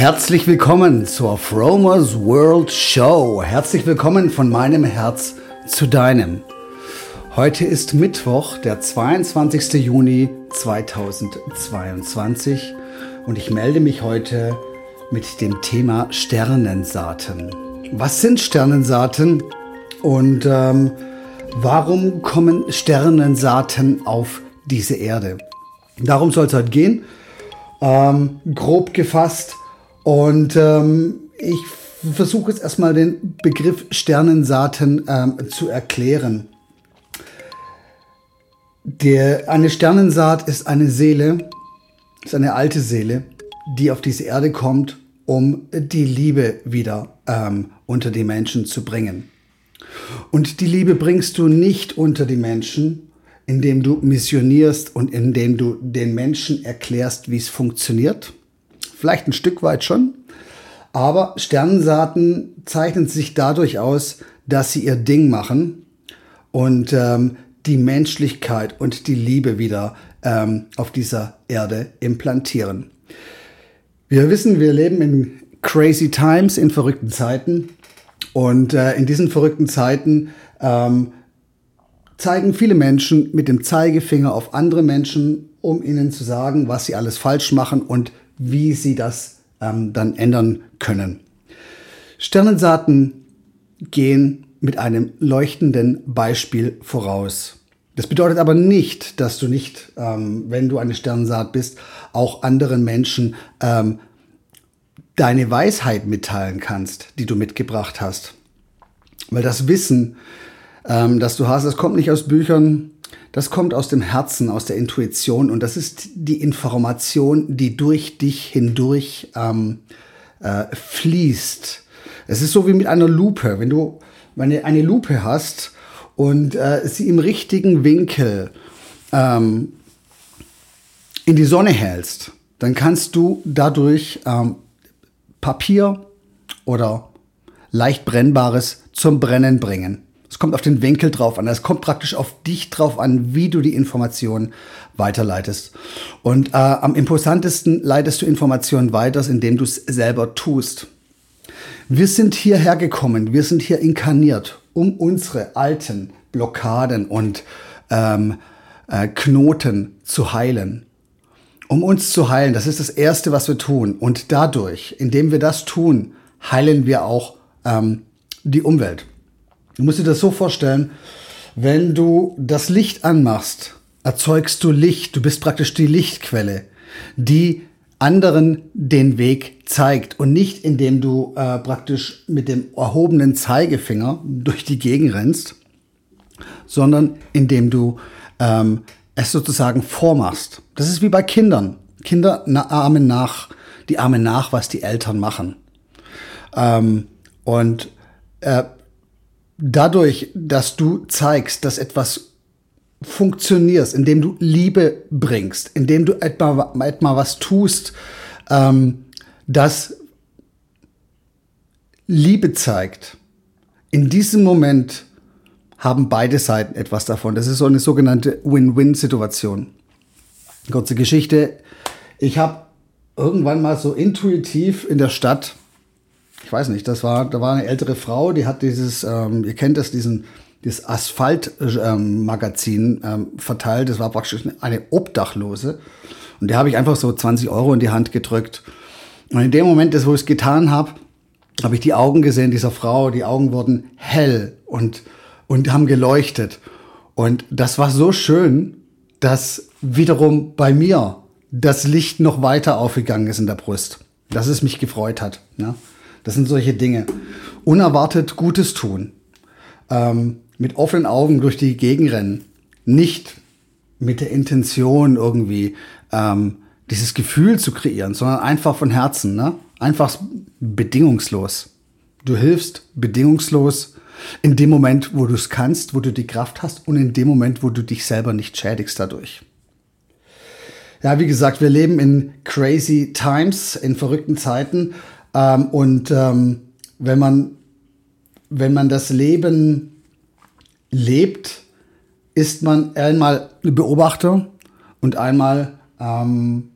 Herzlich willkommen zur Fromers World Show. Herzlich willkommen von meinem Herz zu deinem. Heute ist Mittwoch, der 22. Juni 2022 und ich melde mich heute mit dem Thema Sternensaaten. Was sind Sternensaaten und ähm, warum kommen Sternensaaten auf diese Erde? Darum soll es heute gehen. Ähm, grob gefasst, und ähm, ich versuche jetzt erstmal den Begriff Sternensaaten ähm, zu erklären. Der, eine Sternensaat ist eine Seele, ist eine alte Seele, die auf diese Erde kommt, um die Liebe wieder ähm, unter die Menschen zu bringen. Und die Liebe bringst du nicht unter die Menschen, indem du missionierst und indem du den Menschen erklärst, wie es funktioniert, Vielleicht ein Stück weit schon. Aber Sternensaaten zeichnen sich dadurch aus, dass sie ihr Ding machen und ähm, die Menschlichkeit und die Liebe wieder ähm, auf dieser Erde implantieren. Wir wissen, wir leben in crazy times, in verrückten Zeiten. Und äh, in diesen verrückten Zeiten ähm, zeigen viele Menschen mit dem Zeigefinger auf andere Menschen, um ihnen zu sagen, was sie alles falsch machen und wie sie das ähm, dann ändern können. Sternensaaten gehen mit einem leuchtenden Beispiel voraus. Das bedeutet aber nicht, dass du nicht, ähm, wenn du eine Sternensaat bist, auch anderen Menschen ähm, deine Weisheit mitteilen kannst, die du mitgebracht hast. Weil das Wissen, ähm, das du hast, das kommt nicht aus Büchern, das kommt aus dem Herzen, aus der Intuition und das ist die Information, die durch dich hindurch ähm, äh, fließt. Es ist so wie mit einer Lupe. Wenn du wenn du eine Lupe hast und äh, sie im richtigen Winkel ähm, in die Sonne hältst, dann kannst du dadurch ähm, Papier oder leicht brennbares zum Brennen bringen. Es kommt auf den Winkel drauf an. Es kommt praktisch auf dich drauf an, wie du die Informationen weiterleitest. Und äh, am imposantesten leitest du Informationen weiter, indem du es selber tust. Wir sind hierher gekommen, wir sind hier inkarniert, um unsere alten Blockaden und ähm, äh, Knoten zu heilen. Um uns zu heilen, das ist das Erste, was wir tun. Und dadurch, indem wir das tun, heilen wir auch ähm, die Umwelt. Du musst dir das so vorstellen, wenn du das Licht anmachst, erzeugst du Licht. Du bist praktisch die Lichtquelle, die anderen den Weg zeigt und nicht indem du äh, praktisch mit dem erhobenen Zeigefinger durch die Gegend rennst, sondern indem du ähm, es sozusagen vormachst. Das ist wie bei Kindern. Kinder ahmen nach, die ahmen nach, was die Eltern machen. Ähm, und äh, dadurch, dass du zeigst, dass etwas funktioniert, indem du Liebe bringst, indem du etwa, etwa was tust, ähm, das Liebe zeigt, in diesem Moment haben beide Seiten etwas davon. Das ist so eine sogenannte Win-Win-Situation. Kurze Geschichte. Ich habe irgendwann mal so intuitiv in der Stadt ich weiß nicht, das war, da war eine ältere Frau, die hat dieses, ähm, ihr kennt das, diesen, dieses Asphalt-Magazin ähm, verteilt. Das war praktisch eine Obdachlose. Und der habe ich einfach so 20 Euro in die Hand gedrückt. Und in dem Moment, wo ich es getan habe, habe ich die Augen gesehen dieser Frau. Die Augen wurden hell und, und haben geleuchtet. Und das war so schön, dass wiederum bei mir das Licht noch weiter aufgegangen ist in der Brust. Dass es mich gefreut hat. Ja? Das sind solche Dinge. Unerwartet Gutes tun. Ähm, mit offenen Augen durch die Gegend rennen. Nicht mit der Intention irgendwie ähm, dieses Gefühl zu kreieren, sondern einfach von Herzen. Ne? Einfach bedingungslos. Du hilfst bedingungslos in dem Moment, wo du es kannst, wo du die Kraft hast und in dem Moment, wo du dich selber nicht schädigst dadurch. Ja, wie gesagt, wir leben in crazy times, in verrückten Zeiten ähm, und ähm, wenn, man, wenn man das Leben lebt, ist man einmal Beobachter und einmal ähm,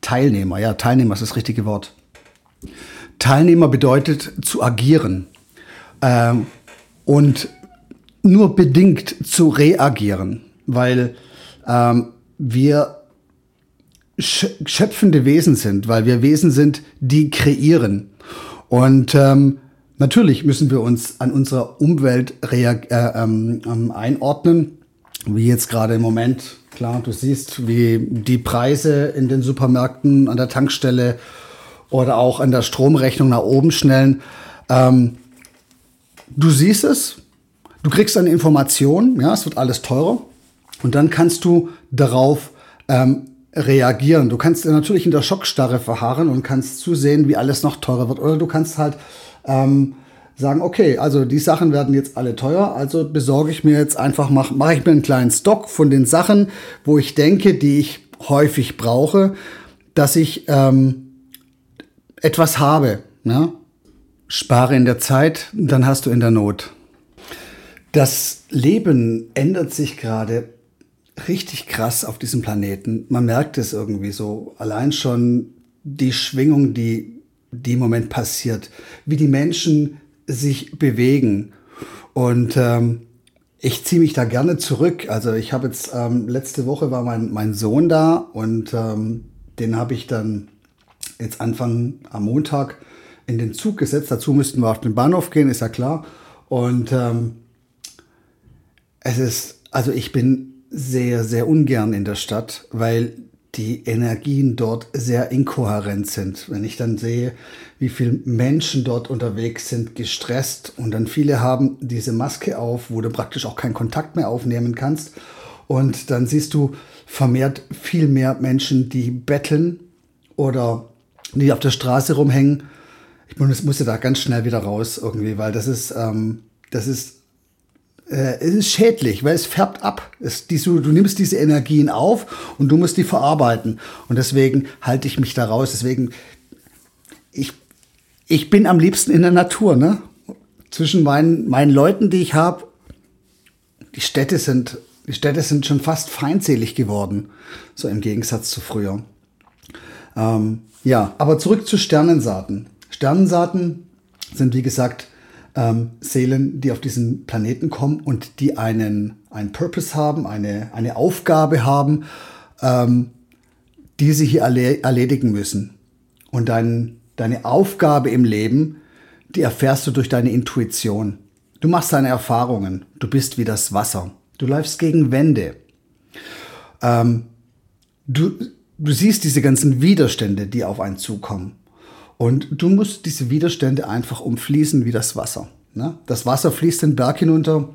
Teilnehmer. Ja, Teilnehmer ist das richtige Wort. Teilnehmer bedeutet zu agieren ähm, und nur bedingt zu reagieren, weil ähm, wir schöpfende Wesen sind, weil wir Wesen sind, die kreieren. Und ähm, natürlich müssen wir uns an unserer Umwelt äh, ähm, ähm, einordnen, wie jetzt gerade im Moment. Klar, du siehst, wie die Preise in den Supermärkten, an der Tankstelle oder auch an der Stromrechnung nach oben schnellen. Ähm, du siehst es, du kriegst eine Information, ja, es wird alles teurer und dann kannst du darauf ähm, reagieren. Du kannst natürlich in der Schockstarre verharren und kannst zusehen, wie alles noch teurer wird. Oder du kannst halt ähm, sagen, okay, also die Sachen werden jetzt alle teuer, also besorge ich mir jetzt einfach, mache mach ich mir einen kleinen Stock von den Sachen, wo ich denke, die ich häufig brauche, dass ich ähm, etwas habe. Ne? Spare in der Zeit, dann hast du in der Not. Das Leben ändert sich gerade richtig krass auf diesem Planeten. Man merkt es irgendwie so. Allein schon die Schwingung, die, die im Moment passiert, wie die Menschen sich bewegen. Und ähm, ich ziehe mich da gerne zurück. Also ich habe jetzt, ähm, letzte Woche war mein, mein Sohn da und ähm, den habe ich dann jetzt Anfang am Montag in den Zug gesetzt. Dazu müssten wir auf den Bahnhof gehen, ist ja klar. Und ähm, es ist, also ich bin sehr, sehr ungern in der Stadt, weil die Energien dort sehr inkohärent sind. Wenn ich dann sehe, wie viele Menschen dort unterwegs sind, gestresst und dann viele haben diese Maske auf, wo du praktisch auch keinen Kontakt mehr aufnehmen kannst. Und dann siehst du vermehrt viel mehr Menschen, die betteln oder die auf der Straße rumhängen. Ich muss da ganz schnell wieder raus irgendwie, weil das ist, ähm, das ist äh, es ist schädlich, weil es färbt ab. Es, die, du, du nimmst diese Energien auf und du musst die verarbeiten. Und deswegen halte ich mich da raus. Deswegen, ich, ich bin am liebsten in der Natur, ne? Zwischen meinen, meinen Leuten, die ich habe, die Städte sind, die Städte sind schon fast feindselig geworden. So im Gegensatz zu früher. Ähm, ja, aber zurück zu Sternensaaten. Sternensaaten sind, wie gesagt, ähm, Seelen, die auf diesen Planeten kommen und die einen, einen Purpose haben, eine, eine Aufgabe haben, ähm, die sie hier erledigen müssen. Und dein, deine Aufgabe im Leben, die erfährst du durch deine Intuition. Du machst deine Erfahrungen. Du bist wie das Wasser. Du läufst gegen Wände. Ähm, du, du siehst diese ganzen Widerstände, die auf einen zukommen. Und du musst diese Widerstände einfach umfließen wie das Wasser. Ne? Das Wasser fließt den Berg hinunter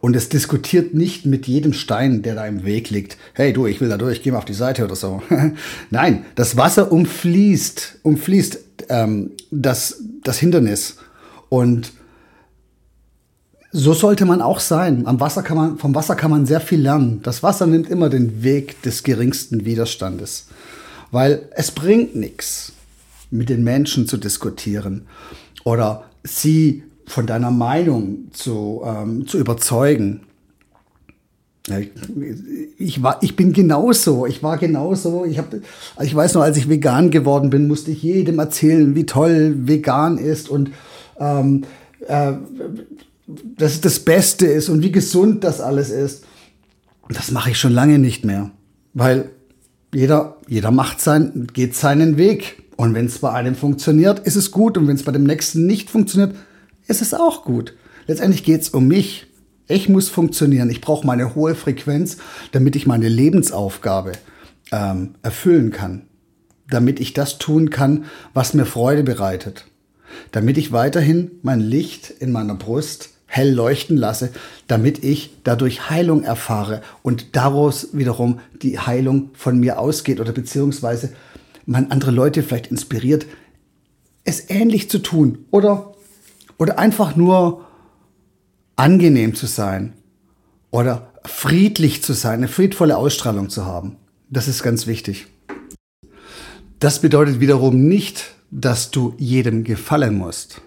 und es diskutiert nicht mit jedem Stein, der da im Weg liegt. Hey du, ich will da durch, geh mal auf die Seite oder so. Nein, das Wasser umfließt, umfließt ähm, das, das Hindernis. Und so sollte man auch sein. Am Wasser kann man, vom Wasser kann man sehr viel lernen. Das Wasser nimmt immer den Weg des geringsten Widerstandes. Weil es bringt nichts mit den Menschen zu diskutieren oder sie von deiner Meinung zu, ähm, zu überzeugen. Ich, war, ich bin genauso. Ich war genauso. Ich, hab, ich weiß noch, als ich vegan geworden bin, musste ich jedem erzählen, wie toll vegan ist und ähm, äh, dass es das Beste ist und wie gesund das alles ist. Das mache ich schon lange nicht mehr, weil jeder, jeder macht sein, geht seinen Weg. Und wenn es bei einem funktioniert, ist es gut. Und wenn es bei dem nächsten nicht funktioniert, ist es auch gut. Letztendlich geht es um mich. Ich muss funktionieren. Ich brauche meine hohe Frequenz, damit ich meine Lebensaufgabe ähm, erfüllen kann. Damit ich das tun kann, was mir Freude bereitet. Damit ich weiterhin mein Licht in meiner Brust hell leuchten lasse, damit ich dadurch Heilung erfahre und daraus wiederum die Heilung von mir ausgeht oder beziehungsweise man andere Leute vielleicht inspiriert, es ähnlich zu tun oder, oder einfach nur angenehm zu sein oder friedlich zu sein, eine friedvolle Ausstrahlung zu haben. Das ist ganz wichtig. Das bedeutet wiederum nicht, dass du jedem gefallen musst.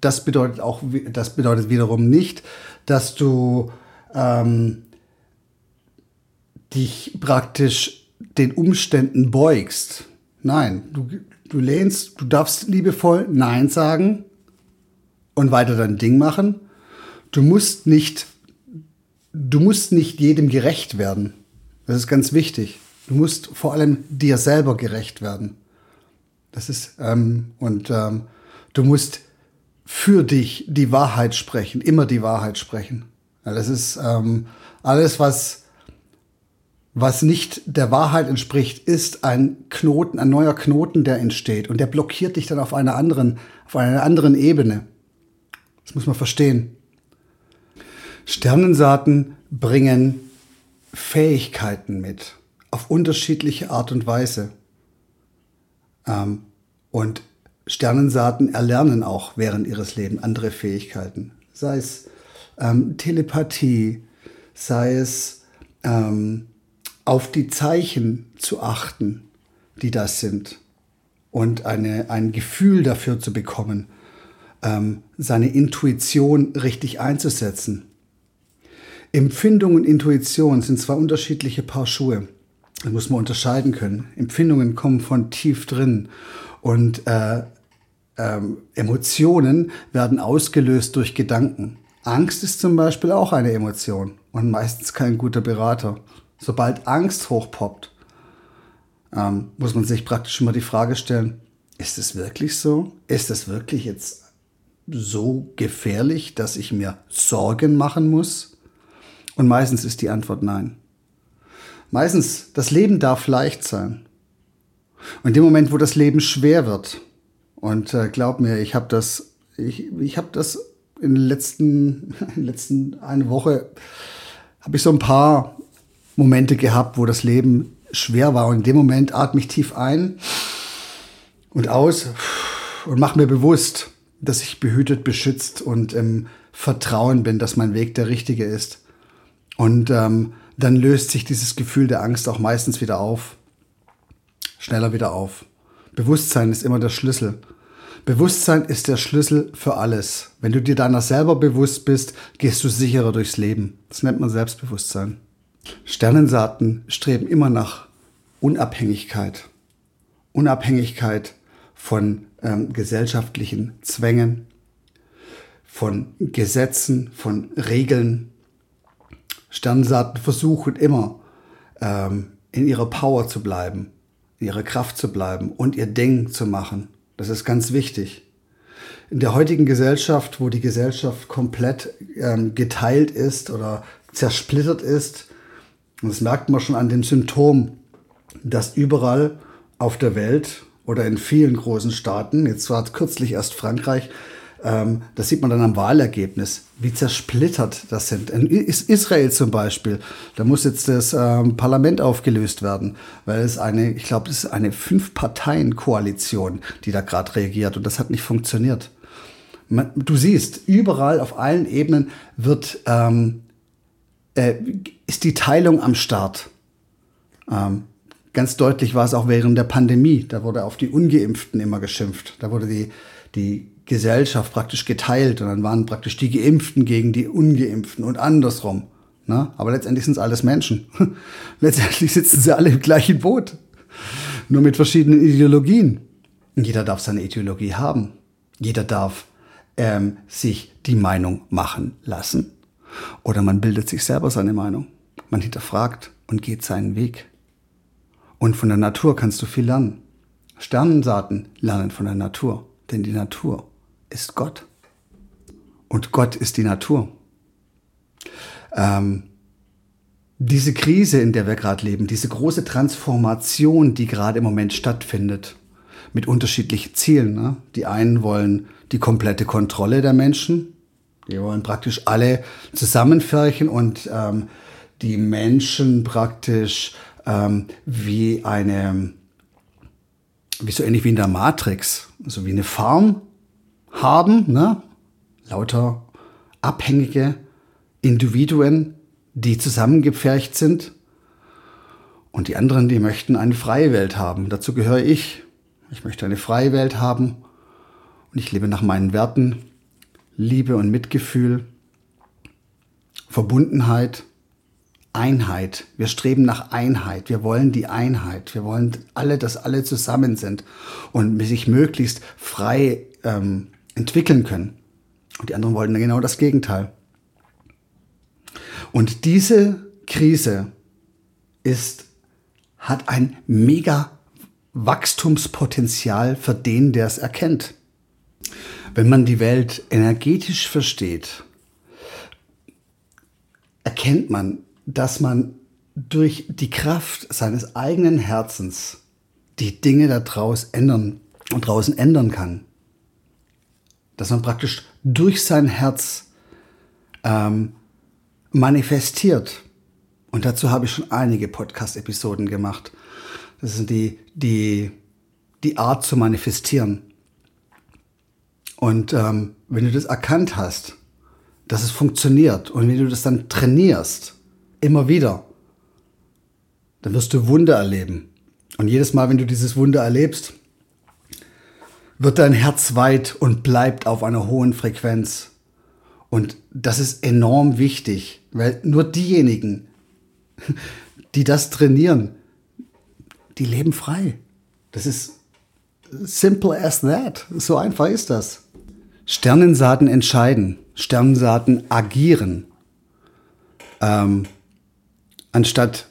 Das bedeutet auch, das bedeutet wiederum nicht, dass du ähm, dich praktisch den Umständen beugst. Nein, du, du lehnst, du darfst liebevoll Nein sagen und weiter dein Ding machen. Du musst nicht, du musst nicht jedem gerecht werden. Das ist ganz wichtig. Du musst vor allem dir selber gerecht werden. Das ist, ähm, und ähm, du musst für dich die Wahrheit sprechen, immer die Wahrheit sprechen. Das ist ähm, alles, was, was nicht der Wahrheit entspricht, ist ein Knoten, ein neuer Knoten, der entsteht. Und der blockiert dich dann auf einer anderen, auf einer anderen Ebene. Das muss man verstehen. Sternensaaten bringen Fähigkeiten mit, auf unterschiedliche Art und Weise. Ähm, und Sternensaaten erlernen auch während ihres Lebens andere Fähigkeiten. Sei es ähm, Telepathie, sei es ähm, auf die Zeichen zu achten, die das sind. Und eine, ein Gefühl dafür zu bekommen, ähm, seine Intuition richtig einzusetzen. Empfindung und Intuition sind zwei unterschiedliche Paar Schuhe. Das muss man unterscheiden können. Empfindungen kommen von tief drin und äh, ähm, Emotionen werden ausgelöst durch Gedanken. Angst ist zum Beispiel auch eine Emotion und meistens kein guter Berater. Sobald Angst hochpoppt, ähm, muss man sich praktisch immer die Frage stellen, ist es wirklich so? Ist es wirklich jetzt so gefährlich, dass ich mir Sorgen machen muss? Und meistens ist die Antwort nein. Meistens, das Leben darf leicht sein. Und in dem Moment, wo das Leben schwer wird, und äh, glaub mir, ich habe das, ich, ich habe das in den letzten, in den letzten eine Woche, habe ich so ein paar Momente gehabt, wo das Leben schwer war. Und in dem Moment atme ich tief ein und aus und mache mir bewusst, dass ich behütet, beschützt und im Vertrauen bin, dass mein Weg der richtige ist. Und ähm, dann löst sich dieses Gefühl der Angst auch meistens wieder auf. Schneller wieder auf. Bewusstsein ist immer der Schlüssel. Bewusstsein ist der Schlüssel für alles. Wenn du dir deiner selber bewusst bist, gehst du sicherer durchs Leben. Das nennt man Selbstbewusstsein. Sternensaaten streben immer nach Unabhängigkeit. Unabhängigkeit von ähm, gesellschaftlichen Zwängen, von Gesetzen, von Regeln, Sternsaaten versuchen immer ähm, in ihrer Power zu bleiben, in ihrer Kraft zu bleiben und ihr Ding zu machen. Das ist ganz wichtig. In der heutigen Gesellschaft, wo die Gesellschaft komplett ähm, geteilt ist oder zersplittert ist, und das merkt man schon an dem Symptom, dass überall auf der Welt oder in vielen großen Staaten, jetzt war kürzlich erst Frankreich, ähm, das sieht man dann am Wahlergebnis, wie zersplittert das sind. In Israel zum Beispiel, da muss jetzt das ähm, Parlament aufgelöst werden, weil es eine, ich glaube, es ist eine Fünf-Parteien-Koalition, die da gerade reagiert und das hat nicht funktioniert. Man, du siehst, überall auf allen Ebenen wird, ähm, äh, ist die Teilung am Start. Ähm, ganz deutlich war es auch während der Pandemie. Da wurde auf die Ungeimpften immer geschimpft. Da wurde die, die Gesellschaft praktisch geteilt und dann waren praktisch die Geimpften gegen die Ungeimpften und andersrum. Ne? Aber letztendlich sind es alles Menschen. letztendlich sitzen sie alle im gleichen Boot. Nur mit verschiedenen Ideologien. Jeder darf seine Ideologie haben. Jeder darf ähm, sich die Meinung machen lassen. Oder man bildet sich selber seine Meinung. Man hinterfragt und geht seinen Weg. Und von der Natur kannst du viel lernen. Sternensaaten lernen von der Natur, denn die Natur ist Gott. Und Gott ist die Natur. Ähm, diese Krise, in der wir gerade leben, diese große Transformation, die gerade im Moment stattfindet, mit unterschiedlichen Zielen. Ne? Die einen wollen die komplette Kontrolle der Menschen, die wollen praktisch alle zusammenfärchen und ähm, die Menschen praktisch ähm, wie eine, wie so ähnlich wie in der Matrix, so wie eine Farm haben, ne? lauter abhängige Individuen, die zusammengepfercht sind. Und die anderen, die möchten eine freie Welt haben. Dazu gehöre ich. Ich möchte eine freie Welt haben. Und ich lebe nach meinen Werten. Liebe und Mitgefühl. Verbundenheit. Einheit. Wir streben nach Einheit. Wir wollen die Einheit. Wir wollen alle, dass alle zusammen sind und sich möglichst frei ähm, entwickeln können. Und die anderen wollten genau das Gegenteil. Und diese Krise ist, hat ein mega Wachstumspotenzial für den, der es erkennt. Wenn man die Welt energetisch versteht, erkennt man, dass man durch die Kraft seines eigenen Herzens die Dinge da draußen ändern und draußen ändern kann. Dass man praktisch durch sein Herz ähm, manifestiert. Und dazu habe ich schon einige Podcast-Episoden gemacht. Das ist die, die, die Art zu manifestieren. Und ähm, wenn du das erkannt hast, dass es funktioniert und wenn du das dann trainierst, immer wieder, dann wirst du Wunder erleben. Und jedes Mal, wenn du dieses Wunder erlebst, wird dein Herz weit und bleibt auf einer hohen Frequenz. Und das ist enorm wichtig, weil nur diejenigen, die das trainieren, die leben frei. Das ist simple as that. So einfach ist das. Sternensaaten entscheiden, Sternensaaten agieren. Ähm, anstatt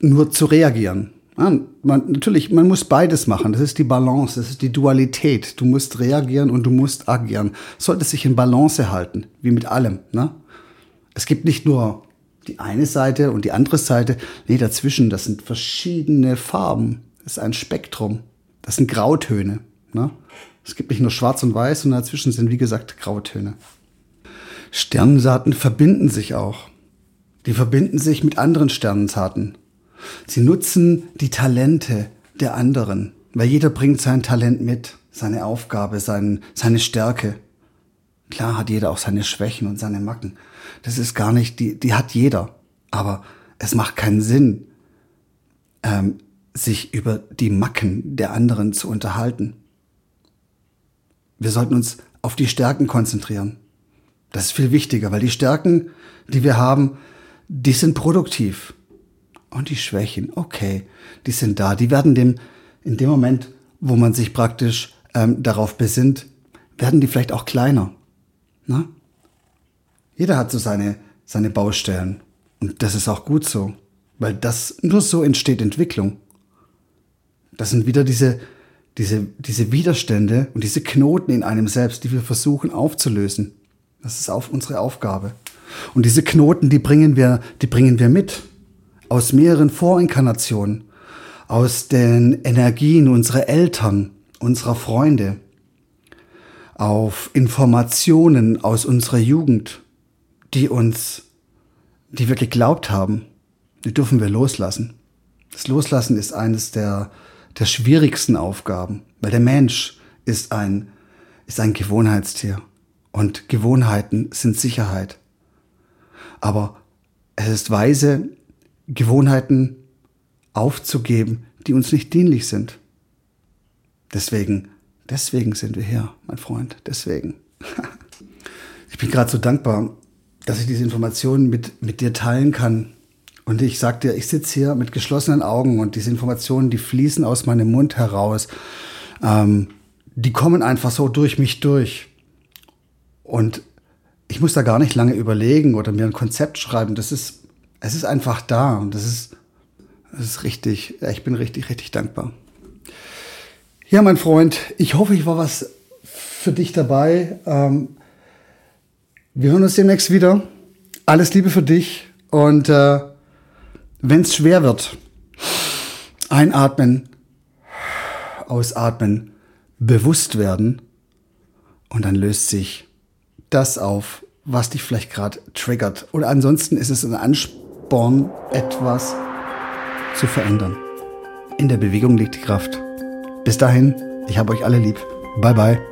nur zu reagieren. Ja, man, natürlich, man muss beides machen. Das ist die Balance, das ist die Dualität. Du musst reagieren und du musst agieren. Sollte sich in Balance halten, wie mit allem. Ne? Es gibt nicht nur die eine Seite und die andere Seite. Nee, dazwischen, das sind verschiedene Farben. Das ist ein Spektrum. Das sind Grautöne. Ne? Es gibt nicht nur schwarz und weiß, sondern dazwischen sind, wie gesagt, Grautöne. Sternensaaten verbinden sich auch. Die verbinden sich mit anderen Sternensaaten. Sie nutzen die Talente der anderen, weil jeder bringt sein Talent mit, seine Aufgabe, sein, seine Stärke. Klar hat jeder auch seine Schwächen und seine Macken. Das ist gar nicht, die, die hat jeder. Aber es macht keinen Sinn, ähm, sich über die Macken der anderen zu unterhalten. Wir sollten uns auf die Stärken konzentrieren. Das ist viel wichtiger, weil die Stärken, die wir haben, die sind produktiv. Und die Schwächen, okay, die sind da. Die werden dem, in dem Moment, wo man sich praktisch ähm, darauf besinnt, werden die vielleicht auch kleiner. Na? Jeder hat so seine, seine Baustellen. Und das ist auch gut so. Weil das, nur so entsteht Entwicklung. Das sind wieder diese, diese, diese Widerstände und diese Knoten in einem selbst, die wir versuchen aufzulösen. Das ist auf unsere Aufgabe. Und diese Knoten, die bringen wir, die bringen wir mit. Aus mehreren Vorinkarnationen. Aus den Energien unserer Eltern, unserer Freunde. Auf Informationen aus unserer Jugend, die uns, die wir geglaubt haben. Die dürfen wir loslassen. Das Loslassen ist eines der, der schwierigsten Aufgaben, weil der Mensch ist ein, ist ein Gewohnheitstier. Und Gewohnheiten sind Sicherheit. Aber es ist weise, Gewohnheiten aufzugeben, die uns nicht dienlich sind. Deswegen, deswegen sind wir hier, mein Freund, deswegen. ich bin gerade so dankbar, dass ich diese Informationen mit, mit dir teilen kann. Und ich sag dir, ich sitze hier mit geschlossenen Augen und diese Informationen, die fließen aus meinem Mund heraus. Ähm, die kommen einfach so durch mich durch. Und ich muss da gar nicht lange überlegen oder mir ein Konzept schreiben. Das ist, es ist einfach da und das ist, das ist richtig, ich bin richtig, richtig dankbar. Ja, mein Freund, ich hoffe, ich war was für dich dabei. Ähm, wir hören uns demnächst wieder. Alles Liebe für dich und äh, wenn es schwer wird, einatmen, ausatmen, bewusst werden und dann löst sich das auf, was dich vielleicht gerade triggert. Oder ansonsten ist es ein Ansporn, etwas zu verändern. In der Bewegung liegt die Kraft. Bis dahin, ich habe euch alle lieb. Bye bye.